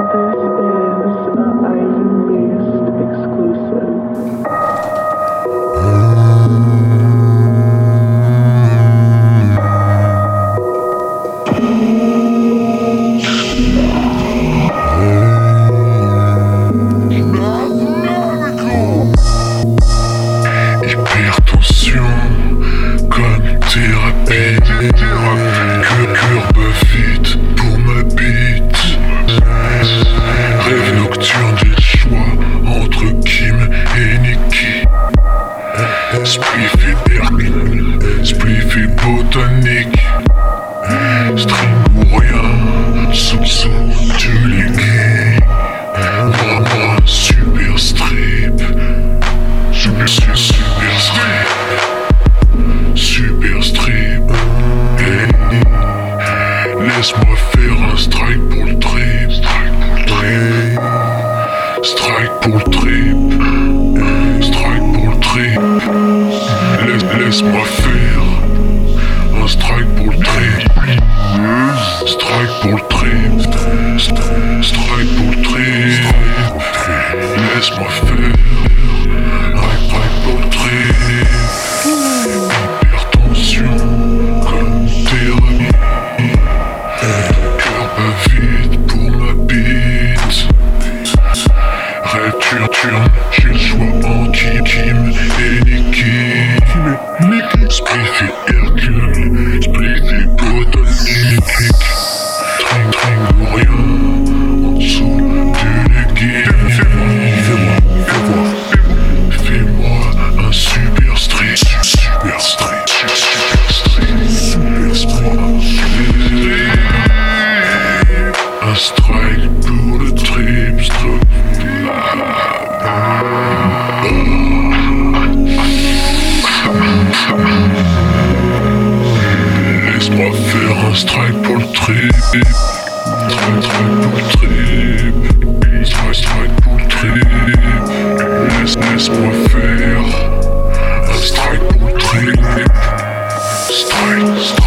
and booze. Spliff et botanique. String ou rien, du légué. Moi, moi, super strip. Super, super, super strip. Super strip. Laisse-moi faire un strike pour le trip. Strike pour le trip. Strike pour le trip. Laisse-moi faire un strike pour le trip. Strike pour le trip. St- Strike pour le trip. Laisse-moi faire un strike pour le trip. Hypertension comme thérapie. Ton cœur bat vite pour ma bite. Rêve faire un strike pour le trip. Strike, strike pour le trip. Strike, strike pour le trip. Laisse, laisse-moi faire un strike pour le trip. Strike, strike,